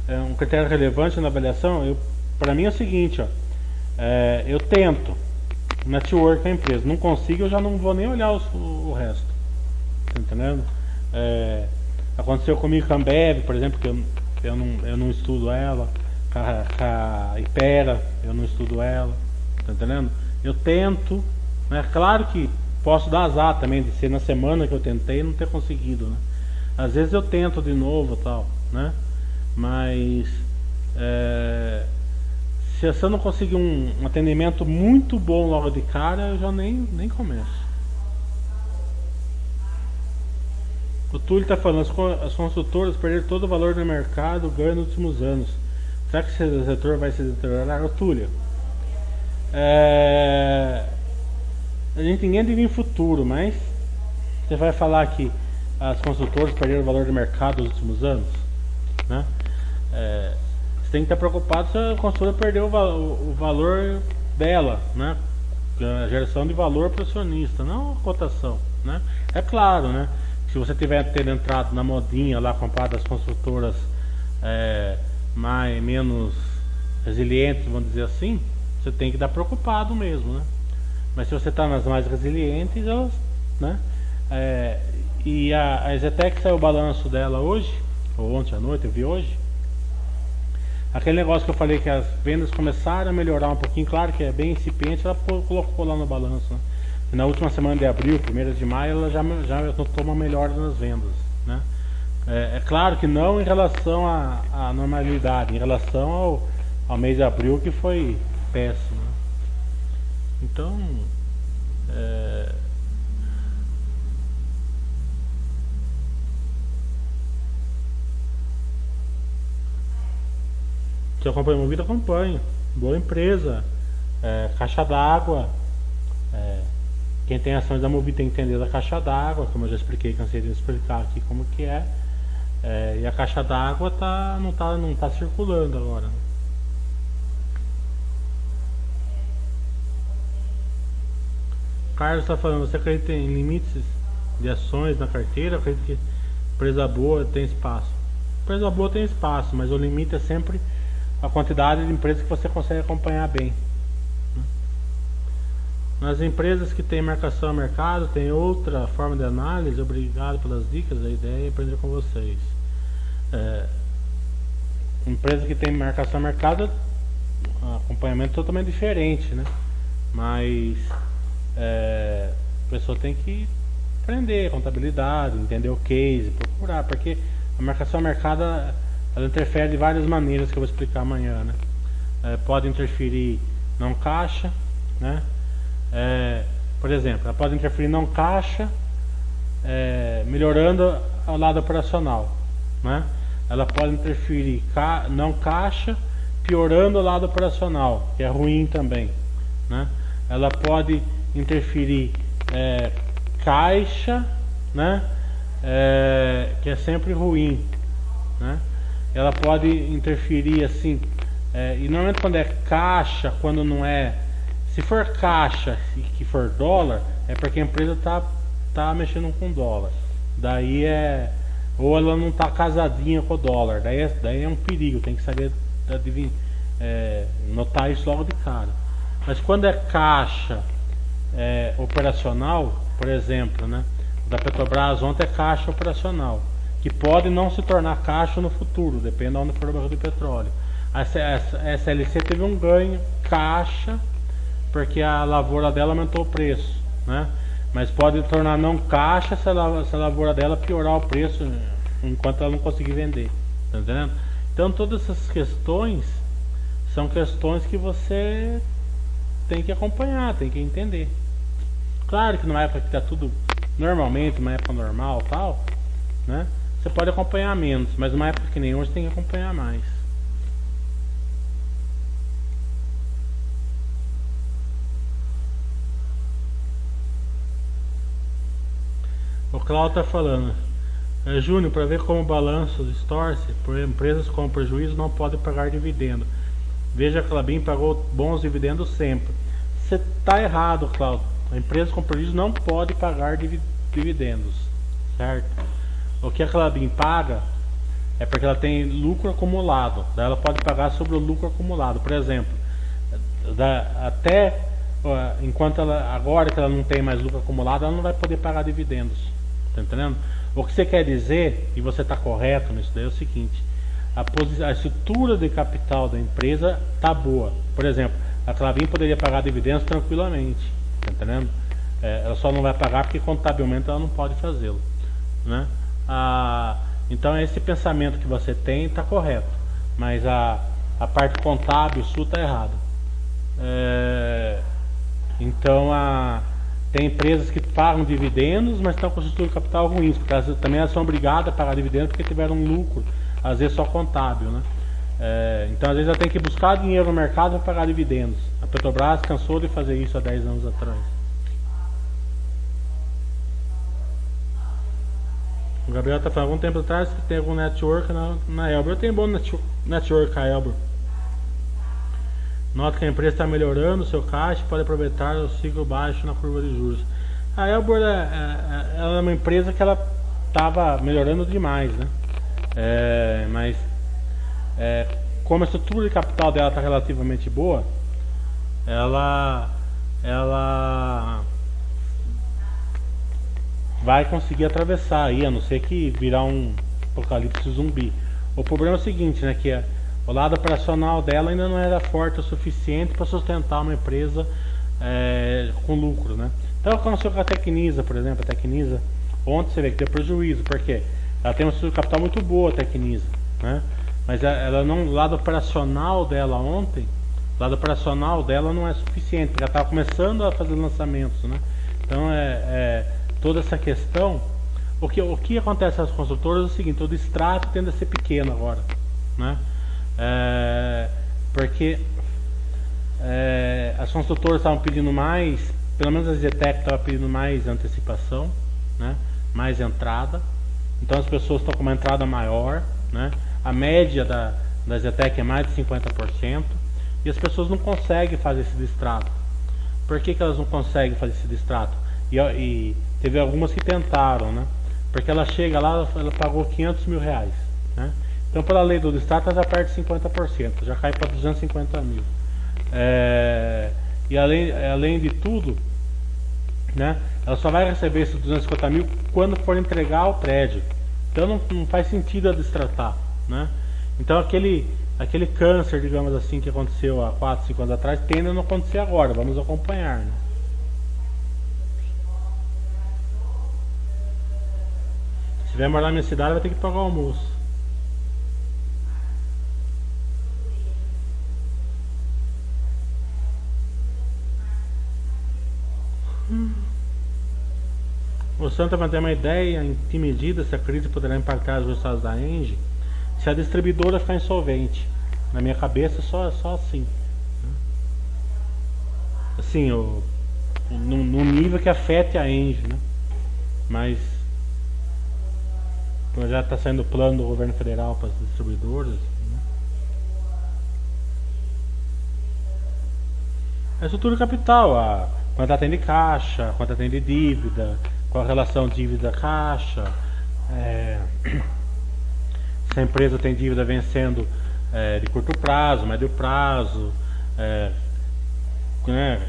é um critério relevante na avaliação? Para mim é o seguinte, ó, é, eu tento network a empresa, não consigo, eu já não vou nem olhar os, o, resto. Tá entendendo? É, aconteceu comigo com a Ambev, por exemplo, que eu, eu, não, eu não estudo ela, a, Ipera, eu não estudo ela, tá entendendo? Eu tento, né? Claro que posso dar azar também de ser na semana que eu tentei e não ter conseguido, né? Às vezes eu tento de novo tal, né? Mas é, se eu não conseguir um, um, atendimento muito bom logo de cara, eu já nem, nem começo. O Túlio está falando, as, as consultoras perderam todo o valor no mercado ganho nos últimos anos. Será que esse setor vai se deteriorar? O Túlio, é, a gente ninguém adivinha o futuro, mas você vai falar que as construtoras perderam o valor de mercado nos últimos anos? Né? É, você tem que estar preocupado se a construtora perdeu o, o, o valor dela, né? A geração de valor para o acionista, não a cotação, né? É claro, né? Se você tiver ter entrado na modinha lá comprado das construtoras é, mais menos resilientes, vamos dizer assim, você tem que estar preocupado mesmo, né? Mas se você está nas mais resilientes, elas, né? É, e a, a Zetec saiu o balanço dela hoje, ou ontem à noite, eu vi hoje. Aquele negócio que eu falei que as vendas começaram a melhorar um pouquinho, claro que é bem incipiente, ela colocou lá no balanço. Né? Na última semana de abril, primeira de maio, ela já, já notou uma melhora nas vendas. É, é, claro que não em relação à, normalidade, em relação ao, ao mês de abril que foi péssimo. Né? Então, é, acompanha Movida, acompanho. Boa empresa, é, caixa d'água. É, quem tem ações da Movida tem que entender da caixa d'água, como eu já expliquei, cansei de explicar aqui como que é. É e a caixa d'água tá, não está não tá circulando agora. Carlos está falando, você acredita em limites de ações na carteira? Acredita que empresa boa tem espaço? Empresa boa tem espaço, mas o limite é sempre a quantidade de empresas que você consegue acompanhar bem. Nas empresas que têm marcação a mercado, tem outra forma de análise. Obrigado pelas dicas, a ideia é aprender com vocês. É, empresa que tem marcação mercado, acompanhamento totalmente diferente, né? Mas é, a pessoa tem que aprender contabilidade, entender o case, procurar, porque a marcação mercado ela interfere de várias maneiras que eu vou explicar amanhã, né? É, pode interferir não caixa, né? É, por exemplo, ela pode interferir não caixa, é, melhorando o lado operacional, né? Ela pode interferir ca não caixa, piorando o lado operacional, que é ruim também, né? Ela pode interferir é, caixa, né? É, que é sempre ruim, né? ela pode interferir assim. É, e normalmente quando é caixa, quando não é. Se for caixa e que for dólar, é porque a empresa está tá mexendo com dólar. Daí é. Ou ela não está casadinha com o dólar. Daí é, daí é um perigo, tem que saber é, notar isso logo de cara. Mas quando é caixa é, operacional, por exemplo, né? Da Petrobras ontem é caixa operacional que pode não se tornar caixa no futuro, depende de onde for o barril de petróleo. A SLC teve um ganho caixa porque a lavoura dela aumentou o preço, né? Mas pode tornar não caixa se a, se a lavoura dela piorar o preço enquanto ela não conseguir vender, tá entendendo? Então todas essas questões são questões que você tem que acompanhar, tem que entender. Claro que numa época que está tudo normalmente, uma época normal tal, né? Você pode acompanhar menos, mas numa época que nem hoje tem que acompanhar mais. O Cláudio está falando. É, Júnior, para ver como o balanço distorce, por empresas com prejuízo não podem pagar dividendo. Veja que a Clabin pagou bons dividendos sempre. Você está errado, Cláudio. A empresa com prejuízo não pode pagar dividendos, certo? O que a Clabin paga é porque ela tem lucro acumulado. Daí ela pode pagar sobre o lucro acumulado. Por exemplo, da, até enquanto ela agora que ela não tem mais lucro acumulado, ela não vai poder pagar dividendos. Tá entendendo? O que você quer dizer, e você está correto nisso daí, é o seguinte: a, a estrutura de capital da empresa tá boa. Por exemplo, a Clavin poderia pagar dividendos tranquilamente. Tá entendendo? É, ela só não vai pagar porque contabilmente ela não pode fazê-lo. Né? então esse pensamento que você tem está correto, mas a, a parte contábil sua está errada. É, então a, tem empresas que pagam dividendos, mas estão com estrutura de capital ruins, porque elas, também elas são obrigadas a pagar dividendos porque tiveram um lucro, às vezes só contábil. Né? É, então às vezes ela tem que buscar dinheiro no mercado para pagar dividendos. A Petrobras cansou de fazer isso há 10 anos atrás. Gabriel tá falando algum tempo atrás que tem algum network na, na Elbor. Eu tenho bom network a Elbor. Nota que a empresa está melhorando o seu caixa e pode aproveitar o ciclo baixo na curva de juros. A Elbor é, é, é uma empresa que ela estava melhorando demais, né? É, mas é, como a estrutura de capital dela está relativamente boa, ela, ela vai conseguir atravessar aí, a não ser que virar um apocalipse zumbi. O problema é o seguinte, né, que é, o lado operacional dela ainda não era forte o suficiente para sustentar uma empresa é, com lucro, né? Então aconteceu com a Tecnisa, por exemplo, a Tecnisa, ontem você vê que deu prejuízo, porque ela tem estrutura capital muito boa, a Tecnisa, né? Mas ela não, o lado operacional dela ontem, o lado operacional dela não é suficiente, porque ela estava começando a fazer lançamentos, né? Então é, é toda essa questão, o que, o que acontece às construtoras é o seguinte, o distrato tende a ser pequeno agora, né? É, porque é, as construtoras estavam pedindo mais, pelo menos a Zetec estava pedindo mais antecipação, né? mais entrada, então as pessoas estão com uma entrada maior, né? a média da, da Zetec é mais de 50%, e as pessoas não conseguem fazer esse distrato. Por que, que elas não conseguem fazer esse distrato? E, e teve algumas que tentaram, né? Porque ela chega lá, ela pagou 500 mil reais, né? Então, pela lei do Estado, já perde 50%, já cai para 250 mil. É, e além, além de tudo, né, ela só vai receber esses 250 mil quando for entregar o prédio. Então, não, não faz sentido a destratar. Né? Então, aquele, aquele câncer, digamos assim, que aconteceu há 4, 5 anos atrás, tende a não acontecer agora. Vamos acompanhar. Né? Se vier morar na minha cidade, vai ter que pagar o almoço. Santa ter uma ideia em que medida essa crise poderá impactar os resultados da Engie se a distribuidora ficar insolvente. Na minha cabeça, só, só assim. Assim, o, num, nível que afete a Engie, né? Mas já está saindo o plano do governo federal para as distribuidoras. Né? A estrutura capital, a quanto ela tem de caixa, quanto ela tem de dívida, qual a relação dívida-caixa, é, se a empresa tem dívida vencendo é, de curto prazo, médio prazo, é, né,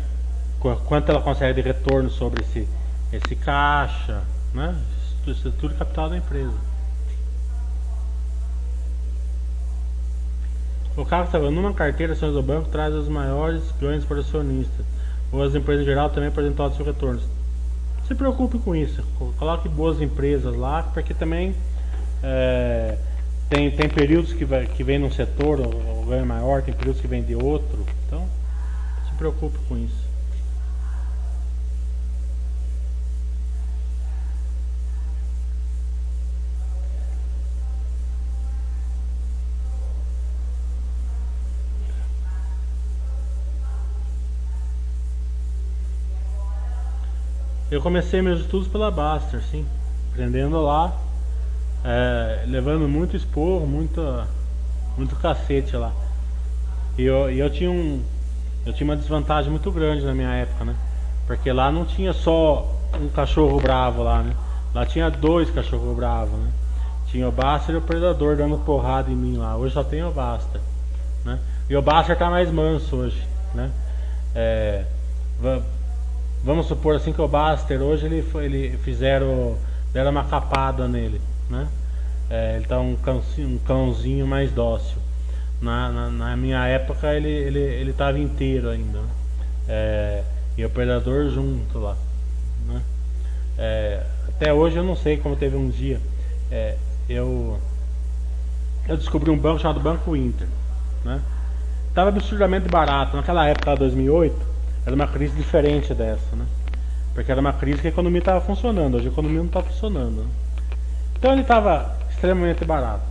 quanto ela consegue de retorno sobre esse, esse caixa, né, isso, tudo capital da empresa. O carro estava numa carteira ações do banco traz os maiores ganhos para o acionista, ou as empresas em geral também apresentam seus retornos. Se preocupe com isso, coloque boas empresas lá, porque também é, tem, tem períodos que, vai, que vem num setor, o ganho é maior, tem períodos que vem de outro, então se preocupe com isso. Eu comecei meus estudos pela Baster, sim. Aprendendo lá, é, levando muito esporro, muito, muito cacete lá. E eu, e eu tinha um. Eu tinha uma desvantagem muito grande na minha época, né? Porque lá não tinha só um cachorro bravo lá, né? Lá tinha dois cachorros bravos, né? Tinha o Baster e o Predador dando porrada em mim lá. Hoje só tem o Baster, né? E o Baster tá mais manso hoje, né? É, Vamos supor assim que o Baster hoje ele, ele fizeram deram uma capada nele, né? É, ele tá um cãozinho, um cãozinho mais dócil. Na, na, na, minha época ele ele ele estava inteiro ainda, né? é, e o predador junto lá, né? É, até hoje eu não sei como teve um dia, é, eu eu descobri um banco chamado Banco Inter, né? Tava absurdamente barato naquela época, 2008 era uma crise diferente dessa, né? Porque era uma crise que a economia estava funcionando, hoje a economia não está funcionando. Né? Então ele estava extremamente barato.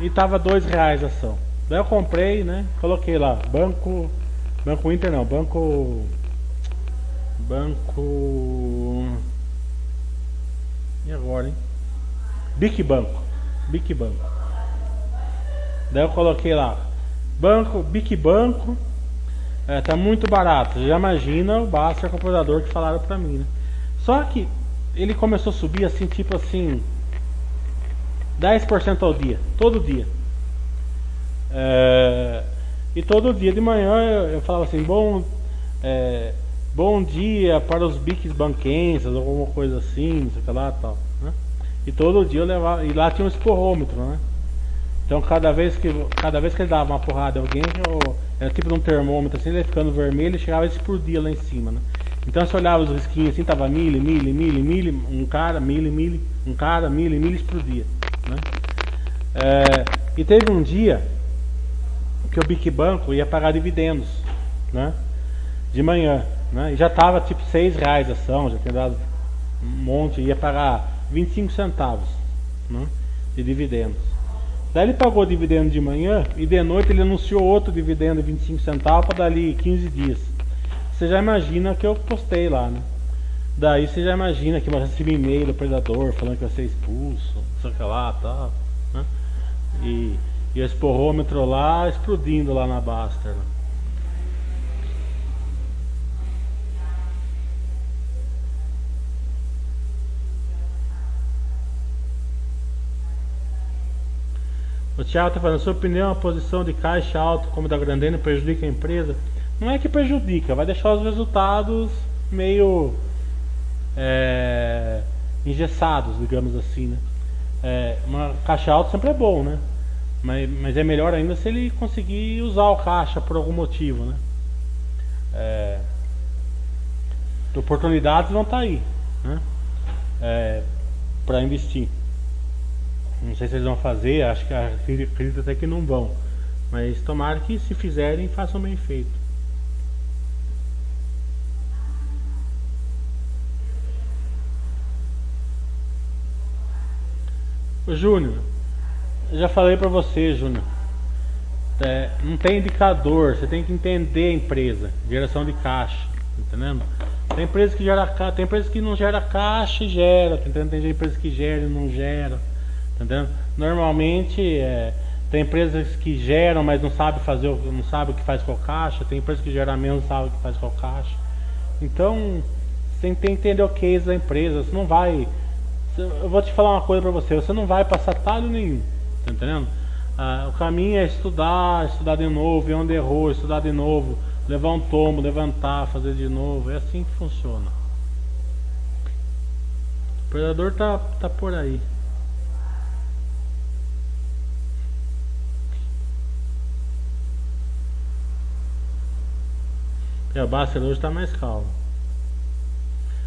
E estava dois reais a ação. Daí eu comprei, né? Coloquei lá, banco. Banco Inter não, banco. Banco. E agora, hein? Bic Banco. Bic Banco. Daí eu coloquei lá, banco, Bic Banco, é, tá muito barato. Já imagina o Baster computador que falaram pra mim, né? Só que ele começou a subir assim, tipo assim, 10% ao dia, todo dia. É, e todo dia de manhã eu, eu falava assim, bom, é, bom dia para os biques banquenses, alguma coisa assim, não sei o que lá tal. Né? E todo dia eu levava, e lá tinha um esporrômetro, né? Então cada vez que, cada vez que ele dava uma porrada em alguém, era tipo um termômetro assim, ele ficando vermelho, chegava a explodir lá em cima, né? Então você olhava os risquinhos assim, tava mil, mil, mil, mil, um cara, mil, mil, um cara, mil, mil, explodia, né? É, e teve um dia que o Bic Banco ia pagar dividendos, né? De manhã, né? E já tava tipo seis reais a ação, já tinha dado um monte, ia pagar 25 centavos, né? De dividendos. Daí ele pagou o dividendo de manhã e de noite ele anunciou outro dividendo de 25 centavos para dali 15 dias. Você já imagina que eu postei lá, né? Daí você já imagina que vai receber e-mail do predador falando que vai ser expulso, sei que lá tal. Né? E, e o esporrômetro lá explodindo lá na Baster. Né? O Thiago está falando, na sua opinião, a posição de caixa alto como da Grandena prejudica a empresa? Não é que prejudica, vai deixar os resultados meio é, engessados, digamos assim, né? É, uma caixa alta sempre é bom, né? Mas, mas é melhor ainda se ele conseguir usar o caixa por algum motivo, né? É, oportunidades vão estar tá aí, né? É, para investir. Não sei se eles vão fazer, acho que acredito até que não vão. Mas tomara que se fizerem, façam bem feito. Júnior, já falei para você, Júnior. É, não tem indicador, você tem que entender a empresa, geração de caixa, entendendo? Tem empresa que gera tem empresa que não gera caixa e gera, tá entendendo? Tem empresa que gera e não gera. Entendeu? Normalmente é, tem empresas que geram, mas não sabe fazer, não sabe o que faz com a caixa. Tem empresas que geram menos, sabe o que faz com a caixa. Então você tem que entender o case da empresa. Você não vai, eu vou te falar uma coisa para você. Você não vai passar talho nenhum, tá entendendo? Ah, o caminho é estudar, estudar de novo, ver onde errou, estudar de novo, levar um tombo, levantar, fazer de novo. É assim que funciona. O predador tá, tá por aí. É, o Barcelona está mais calmo.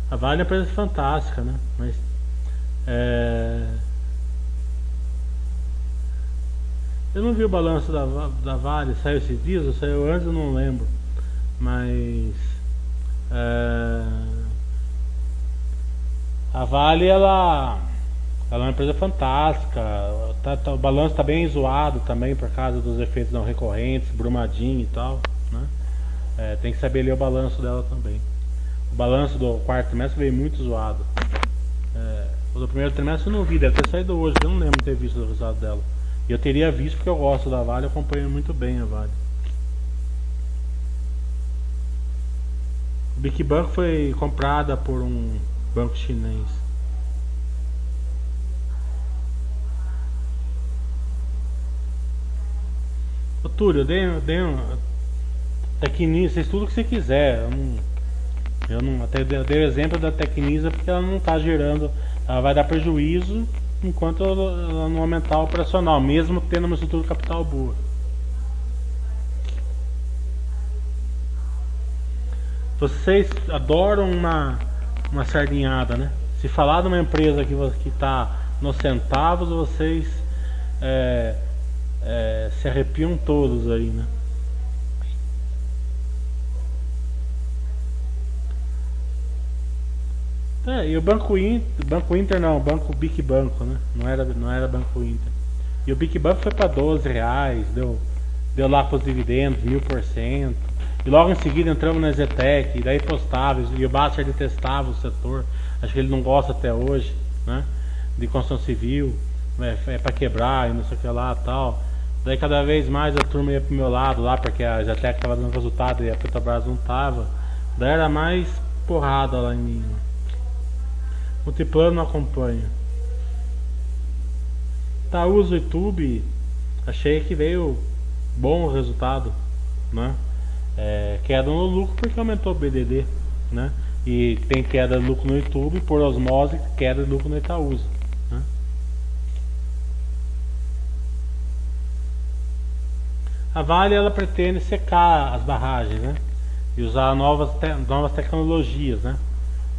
A Vale é uma empresa fantástica, né? Mas é... Eu não vi o balanço da, da Vale, saiu esses dias ou saiu antes, eu não lembro. Mas é... a Vale ela, ela é uma empresa fantástica. Tá, tá, o balanço está bem zoado também por causa dos efeitos não recorrentes, Brumadinho e tal. É, tem que saber ler o balanço dela também. O balanço do quarto trimestre veio muito zoado. É, o do primeiro trimestre eu não vi, deve ter saído hoje, eu não lembro de ter visto o resultado dela. E eu teria visto porque eu gosto da Vale, eu acompanho muito bem a Vale. O Big Bank foi comprada por um banco chinês. Ô Túlio, eu dei, eu dei um, Tecnisa, estuda o que você quiser. Eu não, eu não até dei o exemplo da Tecnisa porque ela não está gerando, ela vai dar prejuízo enquanto ela não aumentar o operacional, mesmo tendo uma estrutura capital boa. Vocês adoram uma, uma sardinhada, né? Se falar de uma empresa que está nos centavos, vocês é, é, se arrepiam todos aí, né? É, e o Banco Inter, Banco Inter não, Banco Big Banco, né? Não era, não era Banco Inter. E o Big Banco foi para 12 reais, deu, deu lá com os dividendos, mil por cento. E logo em seguida entramos na Zetec, e daí postava, e o Baster detestava o setor, acho que ele não gosta até hoje, né? de construção civil, é, é para quebrar e não sei o que lá tal. Daí cada vez mais a turma ia pro meu lado lá, porque a Zetec tava dando resultado e a Petrobras não tava. Daí era mais porrada lá em mim. Multiplano não acompanha. Tá, uso YouTube, achei que veio bom o resultado, né? É, queda no lucro porque aumentou o BDD, né? E tem queda de lucro no YouTube, por osmose, queda de lucro no Itaúsa. Né? A Vale ela pretende secar as barragens, né? E usar novas, te novas tecnologias, né?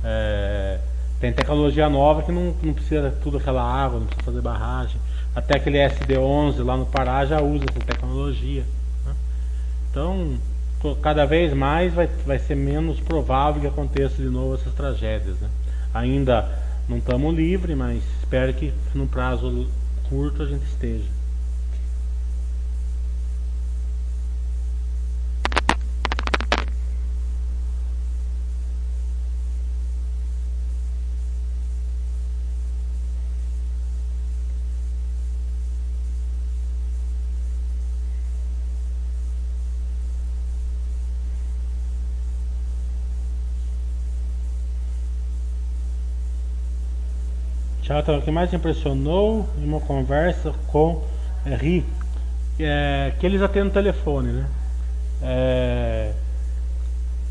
É, tem tecnologia nova que não, não precisa tudo aquela água, não precisa fazer barragem. Até aquele SD11 lá no Pará já usa essa tecnologia. Né? Então, cada vez mais vai, vai ser menos provável que aconteça de novo essas tragédias. Né? Ainda não estamos livres, mas espero que no prazo curto a gente esteja. Jonathan, o que mais impressionou em uma conversa com é, Ri, é, que eles atendem o telefone, né? É,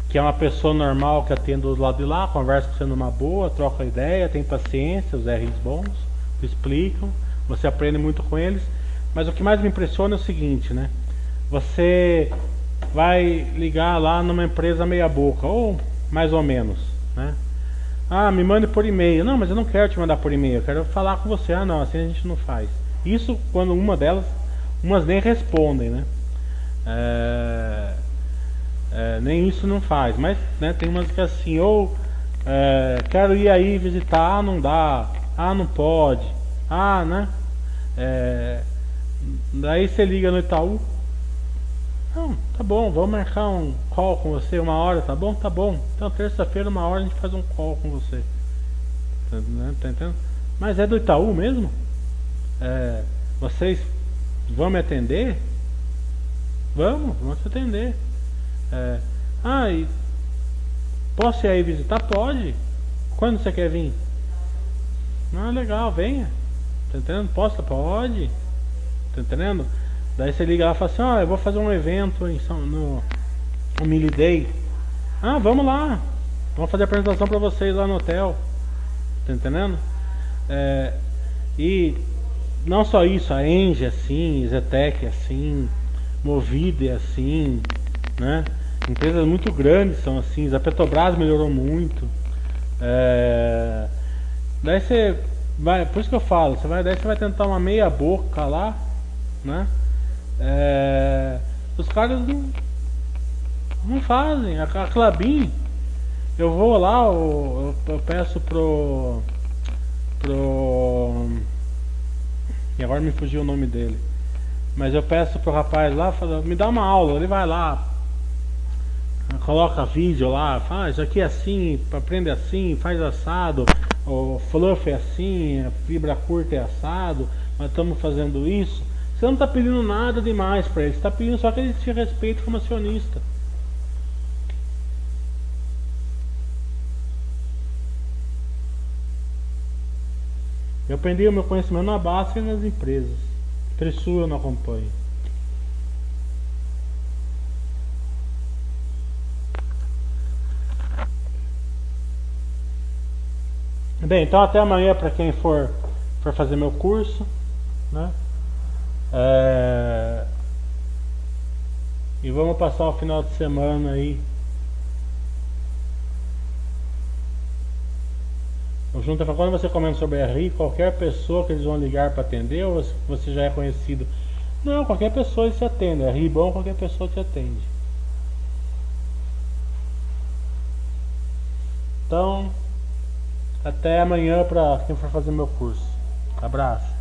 que é uma pessoa normal que atende do lado de lá, conversa com você numa boa, troca ideia, tem paciência, os R's bons, explicam, você aprende muito com eles. Mas o que mais me impressiona é o seguinte, né? Você vai ligar lá numa empresa meia boca, ou mais ou menos, né? Ah, me mande por e-mail. Não, mas eu não quero te mandar por e-mail, eu quero falar com você. Ah, não, assim a gente não faz. Isso quando uma delas, umas nem respondem, né? É, é, nem isso não faz, mas né, tem umas que é assim, ou é, quero ir aí visitar, ah, não dá, ah, não pode, ah, né? É, daí você liga no Itaú, não, tá bom, vamos marcar um call com você uma hora, tá bom? Tá bom. Então terça-feira, uma hora, a gente faz um call com você. Tá, né? tá entendendo? Mas é do Itaú mesmo? É, vocês vão me atender? Vamos, vamos te atender. É, ah, e posso ir aí visitar? Pode. Quando você quer vir? Ah, legal, venha. Tá entendendo? Posso? Pode. Tá entendendo? Daí você liga lá e fala assim, ó, oh, eu vou fazer um evento em São, no, no Mili Day. Ah, vamos lá. Vamos fazer a apresentação para vocês lá no hotel. Tá entendendo? É, e não só isso, a Enge é assim, Zetec é assim, Movida é assim, né? Empresas muito grandes são assim, a Petrobras melhorou muito. É, daí você vai, por isso que eu falo, você vai, daí você vai tentar uma meia boca lá, né? É, os caras não, não fazem. A, a Clabin, eu vou lá, eu, eu, peço pro. pro. E agora me fugiu o nome dele. Mas eu peço pro rapaz lá, fala, me dá uma aula, ele vai lá, coloca vídeo lá, faz aqui é assim, aprende assim, faz assado, o fluff é assim, a fibra curta é assado, nós estamos fazendo isso. Você não está pedindo nada demais para ele, você está pedindo só que ele te respeite como acionista. Eu aprendi o meu conhecimento na base e nas empresas. Preço eu não acompanho. Bem, então até amanhã para quem for, for fazer meu curso. Né? É... E vamos passar o final de semana aí. O Junta quando você comenta sobre a RI, qualquer pessoa que eles vão ligar para atender ou você já é conhecido? Não, qualquer pessoa se atende. A RI bom, qualquer pessoa te atende. Então, até amanhã para quem for fazer meu curso. Abraço.